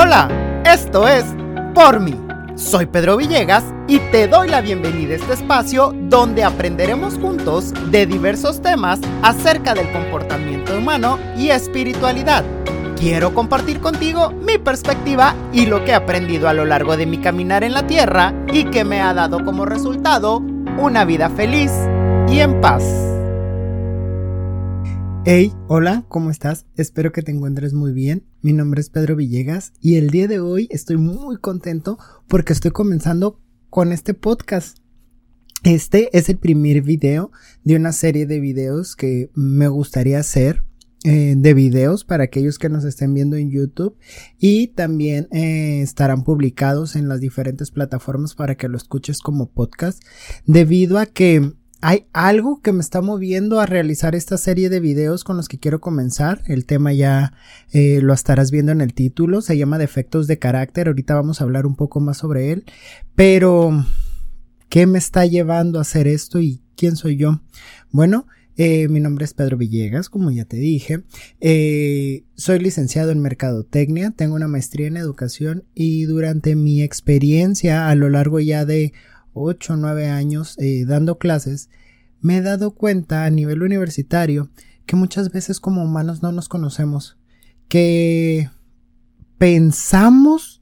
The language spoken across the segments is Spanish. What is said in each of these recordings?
Hola, esto es Por mí. Soy Pedro Villegas y te doy la bienvenida a este espacio donde aprenderemos juntos de diversos temas acerca del comportamiento humano y espiritualidad. Quiero compartir contigo mi perspectiva y lo que he aprendido a lo largo de mi caminar en la tierra y que me ha dado como resultado una vida feliz y en paz. Hey, hola, ¿cómo estás? Espero que te encuentres muy bien. Mi nombre es Pedro Villegas y el día de hoy estoy muy contento porque estoy comenzando con este podcast. Este es el primer video de una serie de videos que me gustaría hacer eh, de videos para aquellos que nos estén viendo en YouTube y también eh, estarán publicados en las diferentes plataformas para que lo escuches como podcast debido a que hay algo que me está moviendo a realizar esta serie de videos con los que quiero comenzar. El tema ya eh, lo estarás viendo en el título. Se llama Defectos de carácter. Ahorita vamos a hablar un poco más sobre él. Pero, ¿qué me está llevando a hacer esto y quién soy yo? Bueno, eh, mi nombre es Pedro Villegas, como ya te dije. Eh, soy licenciado en Mercadotecnia, tengo una maestría en educación y durante mi experiencia a lo largo ya de 8 o 9 años eh, dando clases, me he dado cuenta a nivel universitario que muchas veces como humanos no nos conocemos, que pensamos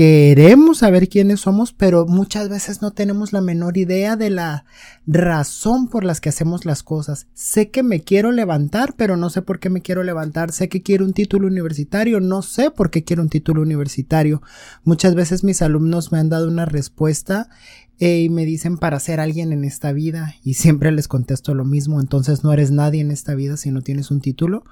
queremos saber quiénes somos, pero muchas veces no tenemos la menor idea de la razón por las que hacemos las cosas. Sé que me quiero levantar, pero no sé por qué me quiero levantar. Sé que quiero un título universitario, no sé por qué quiero un título universitario. Muchas veces mis alumnos me han dado una respuesta eh, y me dicen para ser alguien en esta vida y siempre les contesto lo mismo. Entonces no eres nadie en esta vida si no tienes un título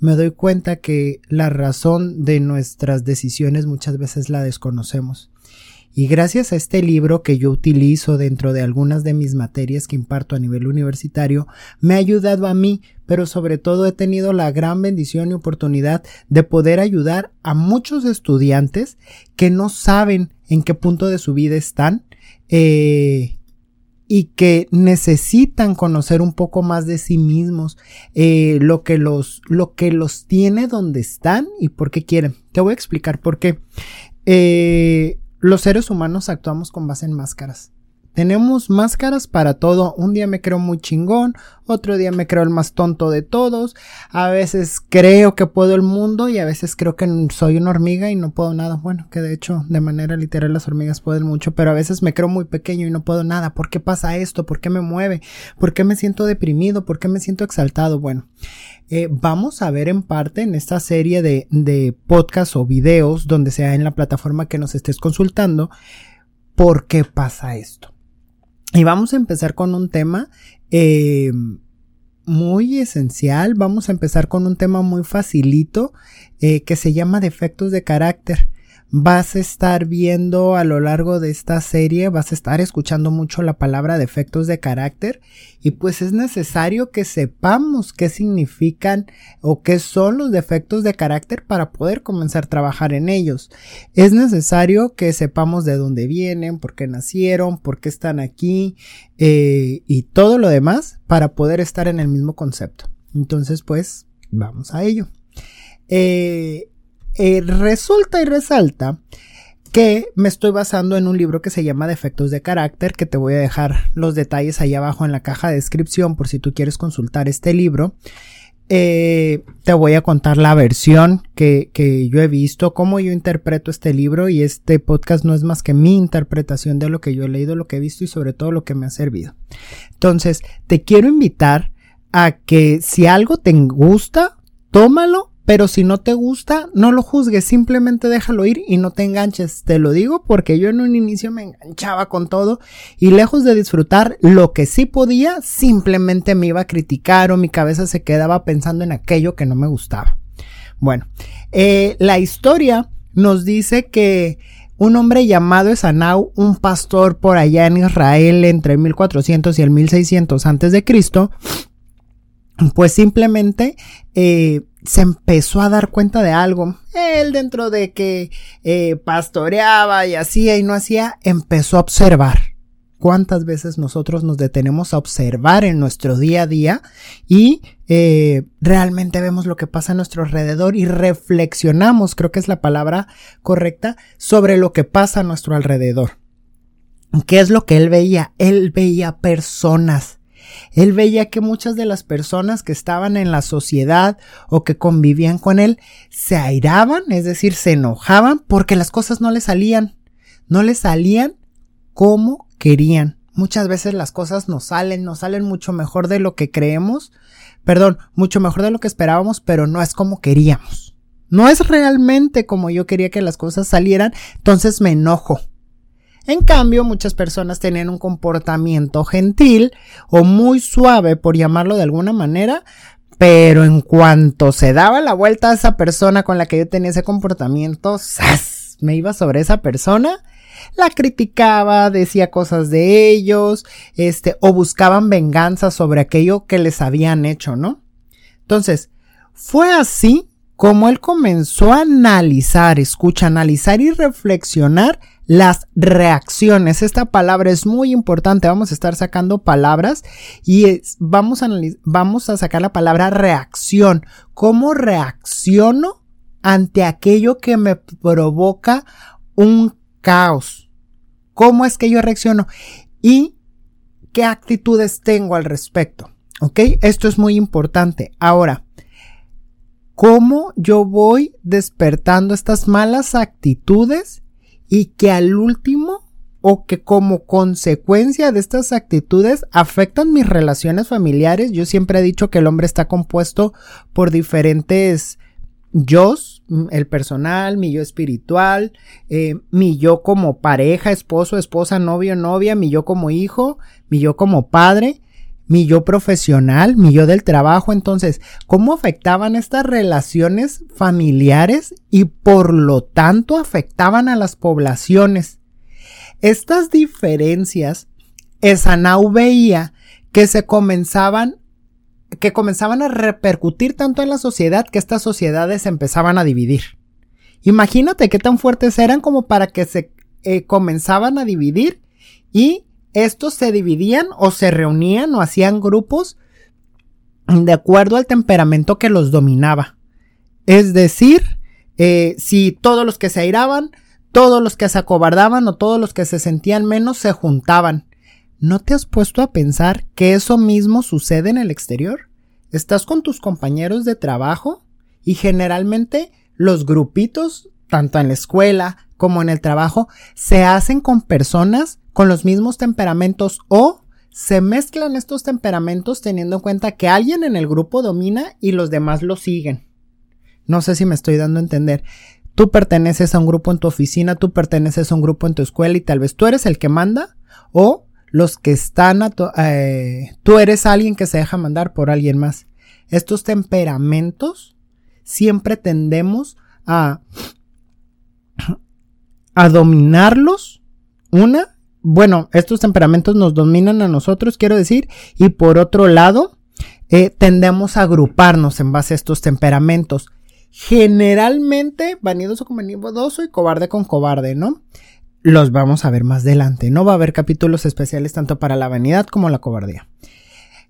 me doy cuenta que la razón de nuestras decisiones muchas veces la desconocemos. Y gracias a este libro que yo utilizo dentro de algunas de mis materias que imparto a nivel universitario, me ha ayudado a mí, pero sobre todo he tenido la gran bendición y oportunidad de poder ayudar a muchos estudiantes que no saben en qué punto de su vida están, eh, y que necesitan conocer un poco más de sí mismos, eh, lo, que los, lo que los tiene donde están y por qué quieren. Te voy a explicar por qué. Eh, los seres humanos actuamos con base en máscaras. Tenemos máscaras para todo. Un día me creo muy chingón, otro día me creo el más tonto de todos. A veces creo que puedo el mundo y a veces creo que soy una hormiga y no puedo nada. Bueno, que de hecho, de manera literal las hormigas pueden mucho, pero a veces me creo muy pequeño y no puedo nada. ¿Por qué pasa esto? ¿Por qué me mueve? ¿Por qué me siento deprimido? ¿Por qué me siento exaltado? Bueno, eh, vamos a ver en parte en esta serie de, de podcasts o videos, donde sea en la plataforma que nos estés consultando, por qué pasa esto. Y vamos a empezar con un tema eh, muy esencial. Vamos a empezar con un tema muy facilito eh, que se llama defectos de carácter vas a estar viendo a lo largo de esta serie, vas a estar escuchando mucho la palabra defectos de carácter y pues es necesario que sepamos qué significan o qué son los defectos de carácter para poder comenzar a trabajar en ellos. Es necesario que sepamos de dónde vienen, por qué nacieron, por qué están aquí eh, y todo lo demás para poder estar en el mismo concepto. Entonces pues vamos a ello. Eh, eh, resulta y resalta que me estoy basando en un libro que se llama Defectos de Carácter, que te voy a dejar los detalles ahí abajo en la caja de descripción por si tú quieres consultar este libro. Eh, te voy a contar la versión que, que, yo he visto, cómo yo interpreto este libro y este podcast no es más que mi interpretación de lo que yo he leído, lo que he visto y sobre todo lo que me ha servido. Entonces, te quiero invitar a que si algo te gusta, tómalo pero si no te gusta, no lo juzgues, simplemente déjalo ir y no te enganches. Te lo digo porque yo en un inicio me enganchaba con todo y lejos de disfrutar lo que sí podía, simplemente me iba a criticar o mi cabeza se quedaba pensando en aquello que no me gustaba. Bueno, eh, la historia nos dice que un hombre llamado Esanau, un pastor por allá en Israel entre 1400 y el 1600 antes de Cristo, pues simplemente eh, se empezó a dar cuenta de algo. Él dentro de que eh, pastoreaba y hacía y no hacía, empezó a observar. ¿Cuántas veces nosotros nos detenemos a observar en nuestro día a día y eh, realmente vemos lo que pasa a nuestro alrededor y reflexionamos, creo que es la palabra correcta, sobre lo que pasa a nuestro alrededor. ¿Qué es lo que él veía? Él veía personas. Él veía que muchas de las personas que estaban en la sociedad o que convivían con él se airaban, es decir, se enojaban porque las cosas no le salían. No le salían como querían. Muchas veces las cosas nos salen, nos salen mucho mejor de lo que creemos, perdón, mucho mejor de lo que esperábamos, pero no es como queríamos. No es realmente como yo quería que las cosas salieran, entonces me enojo. En cambio, muchas personas tenían un comportamiento gentil o muy suave, por llamarlo de alguna manera, pero en cuanto se daba la vuelta a esa persona con la que yo tenía ese comportamiento, ¡zas! me iba sobre esa persona, la criticaba, decía cosas de ellos, este, o buscaban venganza sobre aquello que les habían hecho, ¿no? Entonces, fue así como él comenzó a analizar, escucha, analizar y reflexionar las reacciones. Esta palabra es muy importante. Vamos a estar sacando palabras y vamos, a vamos a sacar la palabra reacción. ¿Cómo reacciono ante aquello que me provoca un caos? ¿Cómo es que yo reacciono? Y qué actitudes tengo al respecto. ¿Ok? Esto es muy importante. Ahora, ¿cómo yo voy despertando estas malas actitudes y que al último o que como consecuencia de estas actitudes afectan mis relaciones familiares. Yo siempre he dicho que el hombre está compuesto por diferentes yo, el personal, mi yo espiritual, eh, mi yo como pareja, esposo, esposa, novio, novia, mi yo como hijo, mi yo como padre mi yo profesional, mi yo del trabajo. Entonces, ¿cómo afectaban estas relaciones familiares y por lo tanto afectaban a las poblaciones? Estas diferencias, Esanau veía que se comenzaban que comenzaban a repercutir tanto en la sociedad que estas sociedades empezaban a dividir. Imagínate qué tan fuertes eran como para que se eh, comenzaban a dividir y estos se dividían o se reunían o hacían grupos de acuerdo al temperamento que los dominaba. Es decir, eh, si todos los que se airaban, todos los que se acobardaban o todos los que se sentían menos se juntaban. ¿No te has puesto a pensar que eso mismo sucede en el exterior? Estás con tus compañeros de trabajo y generalmente los grupitos, tanto en la escuela como en el trabajo, se hacen con personas con los mismos temperamentos o se mezclan estos temperamentos teniendo en cuenta que alguien en el grupo domina y los demás lo siguen. No sé si me estoy dando a entender. Tú perteneces a un grupo en tu oficina, tú perteneces a un grupo en tu escuela y tal vez tú eres el que manda o los que están a eh, tú eres alguien que se deja mandar por alguien más. Estos temperamentos siempre tendemos a a dominarlos una bueno, estos temperamentos nos dominan a nosotros, quiero decir, y por otro lado, eh, tendemos a agruparnos en base a estos temperamentos. Generalmente, vanidoso con vanidoso y cobarde con cobarde, ¿no? Los vamos a ver más adelante. No va a haber capítulos especiales tanto para la vanidad como la cobardía.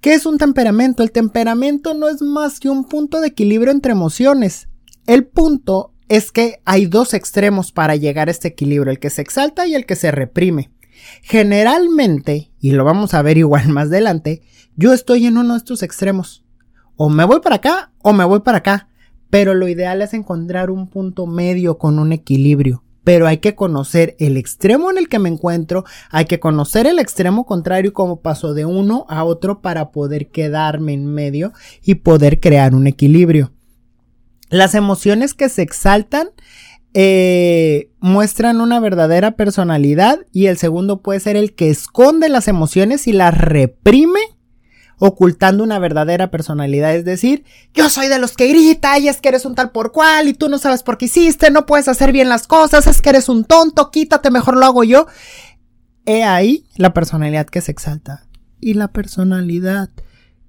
¿Qué es un temperamento? El temperamento no es más que un punto de equilibrio entre emociones. El punto es que hay dos extremos para llegar a este equilibrio, el que se exalta y el que se reprime. Generalmente, y lo vamos a ver igual más adelante, yo estoy en uno de estos extremos. O me voy para acá o me voy para acá. Pero lo ideal es encontrar un punto medio con un equilibrio. Pero hay que conocer el extremo en el que me encuentro, hay que conocer el extremo contrario y cómo paso de uno a otro para poder quedarme en medio y poder crear un equilibrio. Las emociones que se exaltan eh, muestran una verdadera personalidad y el segundo puede ser el que esconde las emociones y las reprime ocultando una verdadera personalidad, es decir, yo soy de los que grita y es que eres un tal por cual y tú no sabes por qué hiciste, no puedes hacer bien las cosas, es que eres un tonto, quítate, mejor lo hago yo. He ahí la personalidad que se exalta y la personalidad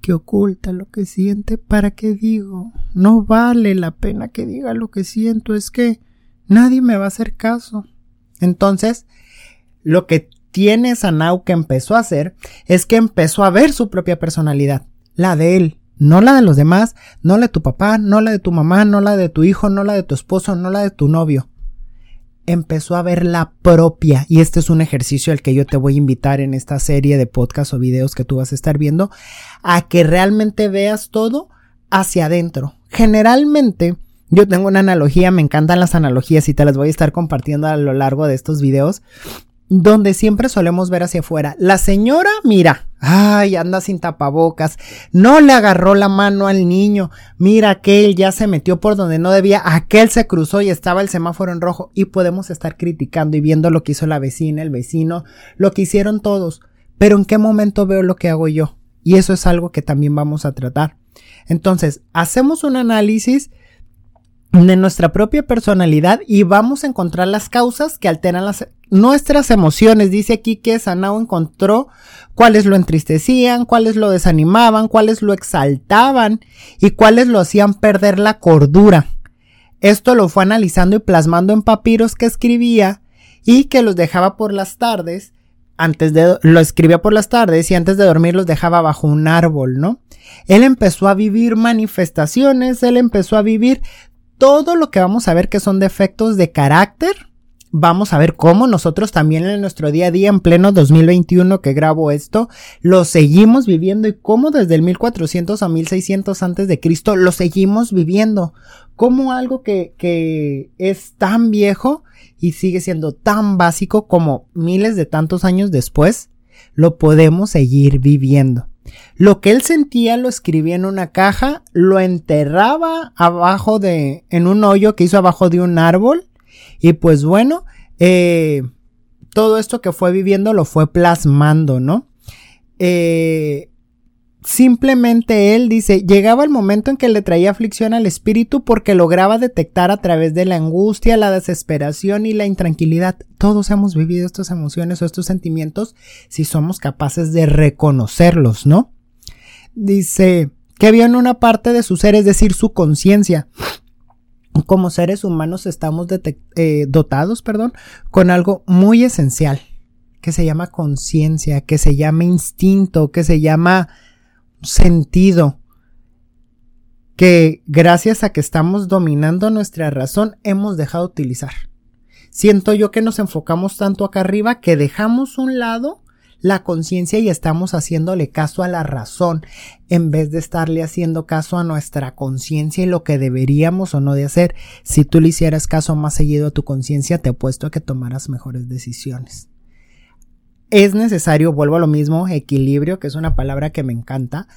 que oculta lo que siente, ¿para qué digo? No vale la pena que diga lo que siento, es que Nadie me va a hacer caso. Entonces, lo que tiene Sanau que empezó a hacer es que empezó a ver su propia personalidad, la de él, No la de los demás, no la de tu papá, no la de tu mamá, no la de tu hijo, no la de tu esposo, no la de tu novio. Empezó a ver la propia, y este es un ejercicio al que yo te voy a invitar en esta serie de podcasts o videos que tú vas a estar viendo, a que realmente veas todo hacia adentro. Generalmente, yo tengo una analogía, me encantan las analogías y te las voy a estar compartiendo a lo largo de estos videos, donde siempre solemos ver hacia afuera. La señora, mira, ay, anda sin tapabocas, no le agarró la mano al niño, mira, aquel ya se metió por donde no debía, aquel se cruzó y estaba el semáforo en rojo y podemos estar criticando y viendo lo que hizo la vecina, el vecino, lo que hicieron todos. Pero ¿en qué momento veo lo que hago yo? Y eso es algo que también vamos a tratar. Entonces, hacemos un análisis de nuestra propia personalidad y vamos a encontrar las causas que alteran las, nuestras emociones. Dice aquí que Sanao encontró cuáles lo entristecían, cuáles lo desanimaban, cuáles lo exaltaban y cuáles lo hacían perder la cordura. Esto lo fue analizando y plasmando en papiros que escribía y que los dejaba por las tardes. Antes de lo escribía por las tardes y antes de dormir los dejaba bajo un árbol, ¿no? Él empezó a vivir manifestaciones, él empezó a vivir todo lo que vamos a ver que son defectos de carácter, vamos a ver cómo nosotros también en nuestro día a día, en pleno 2021 que grabo esto, lo seguimos viviendo y cómo desde el 1400 a 1600 antes de Cristo lo seguimos viviendo. Como algo que, que es tan viejo y sigue siendo tan básico como miles de tantos años después, lo podemos seguir viviendo. Lo que él sentía lo escribía en una caja, lo enterraba abajo de, en un hoyo que hizo abajo de un árbol. Y pues bueno, eh, todo esto que fue viviendo lo fue plasmando, ¿no? Eh, Simplemente él dice, llegaba el momento en que le traía aflicción al espíritu porque lograba detectar a través de la angustia, la desesperación y la intranquilidad. Todos hemos vivido estas emociones o estos sentimientos si somos capaces de reconocerlos, ¿no? Dice que había en una parte de su ser, es decir, su conciencia. Como seres humanos estamos eh, dotados, perdón, con algo muy esencial que se llama conciencia, que se llama instinto, que se llama sentido que gracias a que estamos dominando nuestra razón hemos dejado de utilizar. Siento yo que nos enfocamos tanto acá arriba que dejamos un lado la conciencia y estamos haciéndole caso a la razón en vez de estarle haciendo caso a nuestra conciencia y lo que deberíamos o no de hacer. Si tú le hicieras caso más seguido a tu conciencia, te apuesto a que tomaras mejores decisiones es necesario, vuelvo a lo mismo, equilibrio, que es una palabra que me encanta,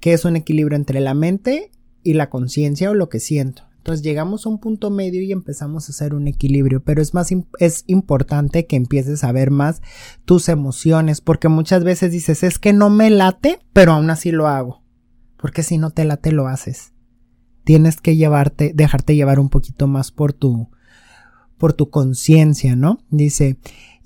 que es un equilibrio entre la mente y la conciencia o lo que siento. Entonces llegamos a un punto medio y empezamos a hacer un equilibrio, pero es más es importante que empieces a ver más tus emociones, porque muchas veces dices, es que no me late, pero aún así lo hago. Porque si no te late lo haces. Tienes que llevarte, dejarte llevar un poquito más por tu por tu conciencia, ¿no? Dice,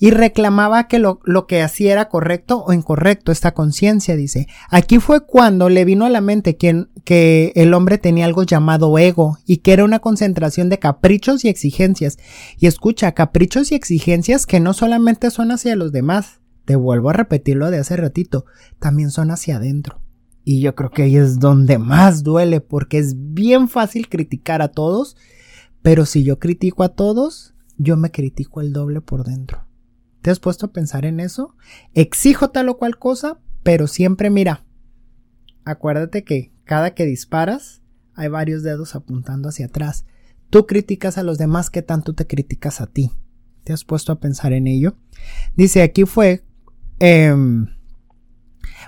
y reclamaba que lo, lo, que hacía era correcto o incorrecto, esta conciencia, dice. Aquí fue cuando le vino a la mente que, que el hombre tenía algo llamado ego y que era una concentración de caprichos y exigencias. Y escucha, caprichos y exigencias que no solamente son hacia los demás, te vuelvo a repetirlo de hace ratito, también son hacia adentro. Y yo creo que ahí es donde más duele porque es bien fácil criticar a todos, pero si yo critico a todos, yo me critico el doble por dentro. ¿Te has puesto a pensar en eso? Exijo tal o cual cosa, pero siempre mira. Acuérdate que cada que disparas hay varios dedos apuntando hacia atrás. Tú criticas a los demás que tanto te criticas a ti. ¿Te has puesto a pensar en ello? Dice aquí fue, em,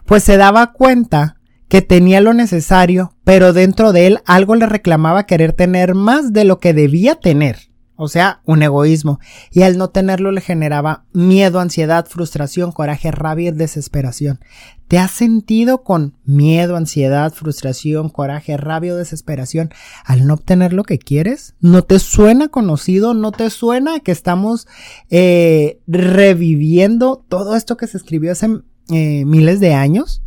pues se daba cuenta que tenía lo necesario, pero dentro de él algo le reclamaba querer tener más de lo que debía tener o sea, un egoísmo, y al no tenerlo le generaba miedo, ansiedad, frustración, coraje, rabia y desesperación. ¿Te has sentido con miedo, ansiedad, frustración, coraje, rabia o desesperación al no obtener lo que quieres? ¿No te suena conocido? ¿No te suena que estamos eh, reviviendo todo esto que se escribió hace eh, miles de años?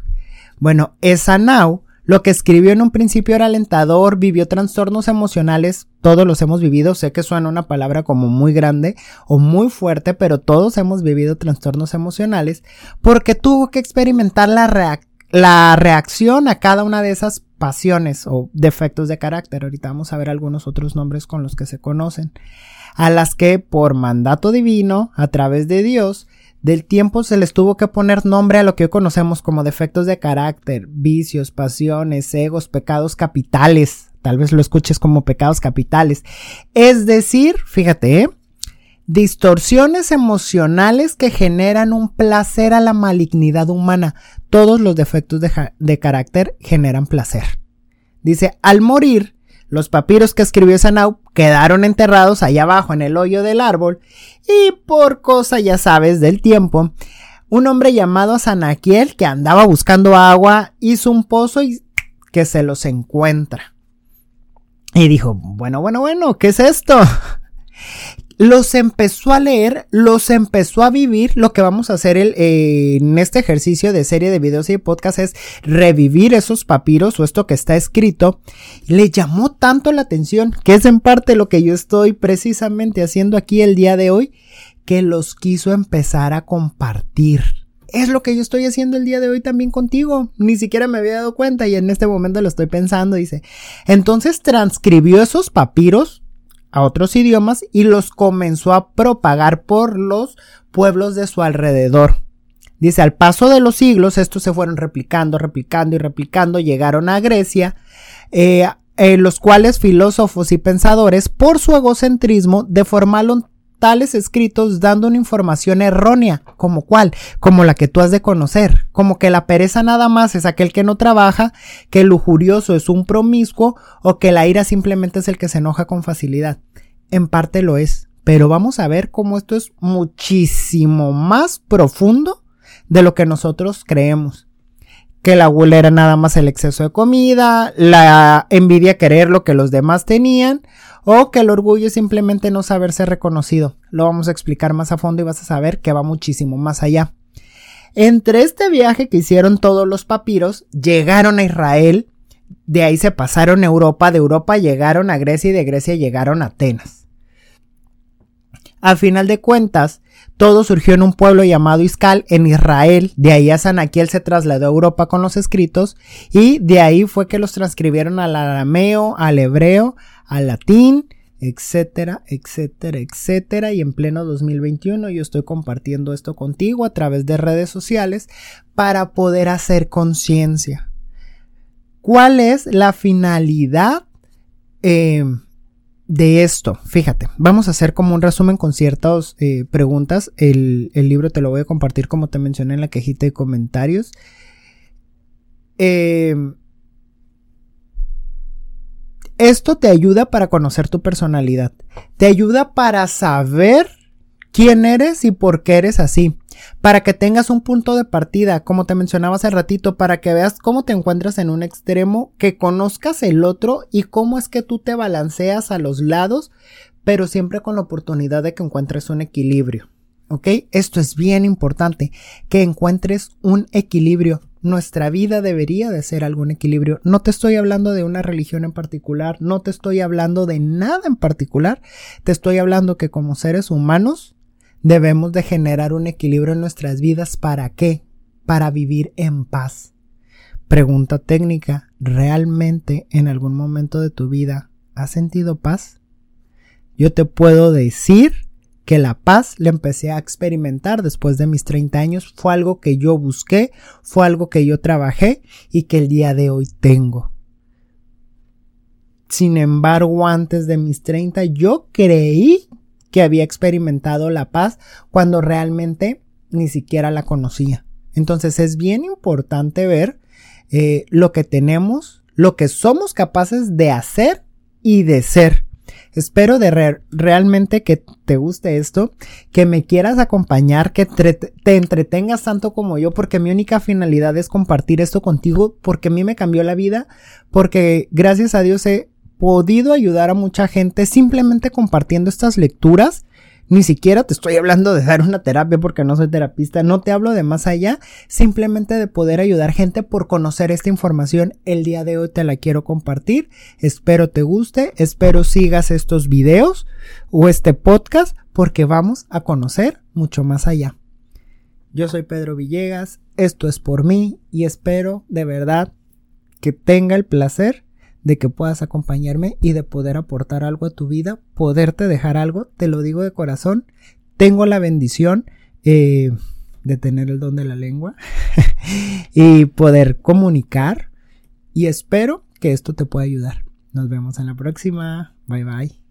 Bueno, esa now lo que escribió en un principio era alentador, vivió trastornos emocionales, todos los hemos vivido, sé que suena una palabra como muy grande o muy fuerte, pero todos hemos vivido trastornos emocionales porque tuvo que experimentar la, la reacción a cada una de esas pasiones o defectos de carácter. Ahorita vamos a ver algunos otros nombres con los que se conocen. A las que por mandato divino, a través de Dios, del tiempo se les tuvo que poner nombre a lo que hoy conocemos como defectos de carácter, vicios, pasiones, egos, pecados capitales. Tal vez lo escuches como pecados capitales. Es decir, fíjate, ¿eh? distorsiones emocionales que generan un placer a la malignidad humana. Todos los defectos de, carácter generan placer. Dice, al morir, los papiros que escribió Sanau quedaron enterrados allá abajo en el hoyo del árbol y por cosa ya sabes del tiempo, un hombre llamado Sanaquiel que andaba buscando agua hizo un pozo y que se los encuentra. Y dijo, bueno, bueno, bueno, ¿qué es esto? Los empezó a leer, los empezó a vivir. Lo que vamos a hacer eh, en este ejercicio de serie de videos y podcast es revivir esos papiros o esto que está escrito. Le llamó tanto la atención, que es en parte lo que yo estoy precisamente haciendo aquí el día de hoy, que los quiso empezar a compartir. Es lo que yo estoy haciendo el día de hoy también contigo. Ni siquiera me había dado cuenta y en este momento lo estoy pensando. Dice, entonces transcribió esos papiros a otros idiomas y los comenzó a propagar por los pueblos de su alrededor. Dice, al paso de los siglos, estos se fueron replicando, replicando y replicando, llegaron a Grecia, eh, los cuales filósofos y pensadores, por su egocentrismo, deformaron tales escritos dando una información errónea, como cuál, como la que tú has de conocer, como que la pereza nada más es aquel que no trabaja, que el lujurioso es un promiscuo o que la ira simplemente es el que se enoja con facilidad. En parte lo es, pero vamos a ver cómo esto es muchísimo más profundo de lo que nosotros creemos. Que la gula era nada más el exceso de comida, la envidia querer lo que los demás tenían, o que el orgullo es simplemente no saberse reconocido. Lo vamos a explicar más a fondo y vas a saber que va muchísimo más allá. Entre este viaje que hicieron todos los papiros, llegaron a Israel, de ahí se pasaron a Europa, de Europa llegaron a Grecia y de Grecia llegaron a Atenas. A final de cuentas, todo surgió en un pueblo llamado Iscal, en Israel. De ahí a Sanaquiel se trasladó a Europa con los escritos y de ahí fue que los transcribieron al arameo, al hebreo, al latín, etcétera, etcétera, etcétera. Y en pleno 2021 yo estoy compartiendo esto contigo a través de redes sociales para poder hacer conciencia. ¿Cuál es la finalidad eh, de esto? Fíjate, vamos a hacer como un resumen con ciertas eh, preguntas. El, libro te lo voy a compartir como te mencioné en la cajita de comentarios. Eh, esto te ayuda para conocer tu personalidad. Te ayuda para saber quién eres y por qué eres así. Para que tengas un punto de partida, como te mencionaba hace ratito, para que veas cómo te encuentras en un extremo, que conozcas el otro y cómo es que tú te balanceas a los lados, pero siempre con la oportunidad de que encuentres un equilibrio. ¿Ok? Esto es bien importante, que encuentres un equilibrio nuestra vida debería de ser algún equilibrio. No te estoy hablando de una religión en particular, no te estoy hablando de nada en particular, te estoy hablando que como seres humanos debemos de generar un equilibrio en nuestras vidas. ¿Para qué? Para vivir en paz. Pregunta técnica, ¿realmente en algún momento de tu vida has sentido paz? Yo te puedo decir que la paz la empecé a experimentar después de mis 30 años. Fue algo que yo busqué, fue algo que yo trabajé y que el día de hoy tengo. Sin embargo, antes de mis 30 yo creí que había experimentado la paz cuando realmente ni siquiera la conocía. Entonces es bien importante ver eh, lo que tenemos, lo que somos capaces de hacer y de ser. Espero de realmente que te guste esto, que me quieras acompañar, que te entretengas tanto como yo, porque mi única finalidad es compartir esto contigo, porque a mí me cambió la vida, porque gracias a Dios he podido ayudar a mucha gente simplemente compartiendo estas lecturas ni siquiera te estoy hablando de dar una terapia porque no soy terapista, no te hablo de más allá, simplemente de poder ayudar gente por conocer esta información. El día de hoy te la quiero compartir, espero te guste, espero sigas estos videos o este podcast porque vamos a conocer mucho más allá. Yo soy Pedro Villegas, esto es por mí y espero de verdad que tenga el placer de que puedas acompañarme y de poder aportar algo a tu vida, poderte dejar algo, te lo digo de corazón, tengo la bendición eh, de tener el don de la lengua y poder comunicar y espero que esto te pueda ayudar. Nos vemos en la próxima. Bye bye.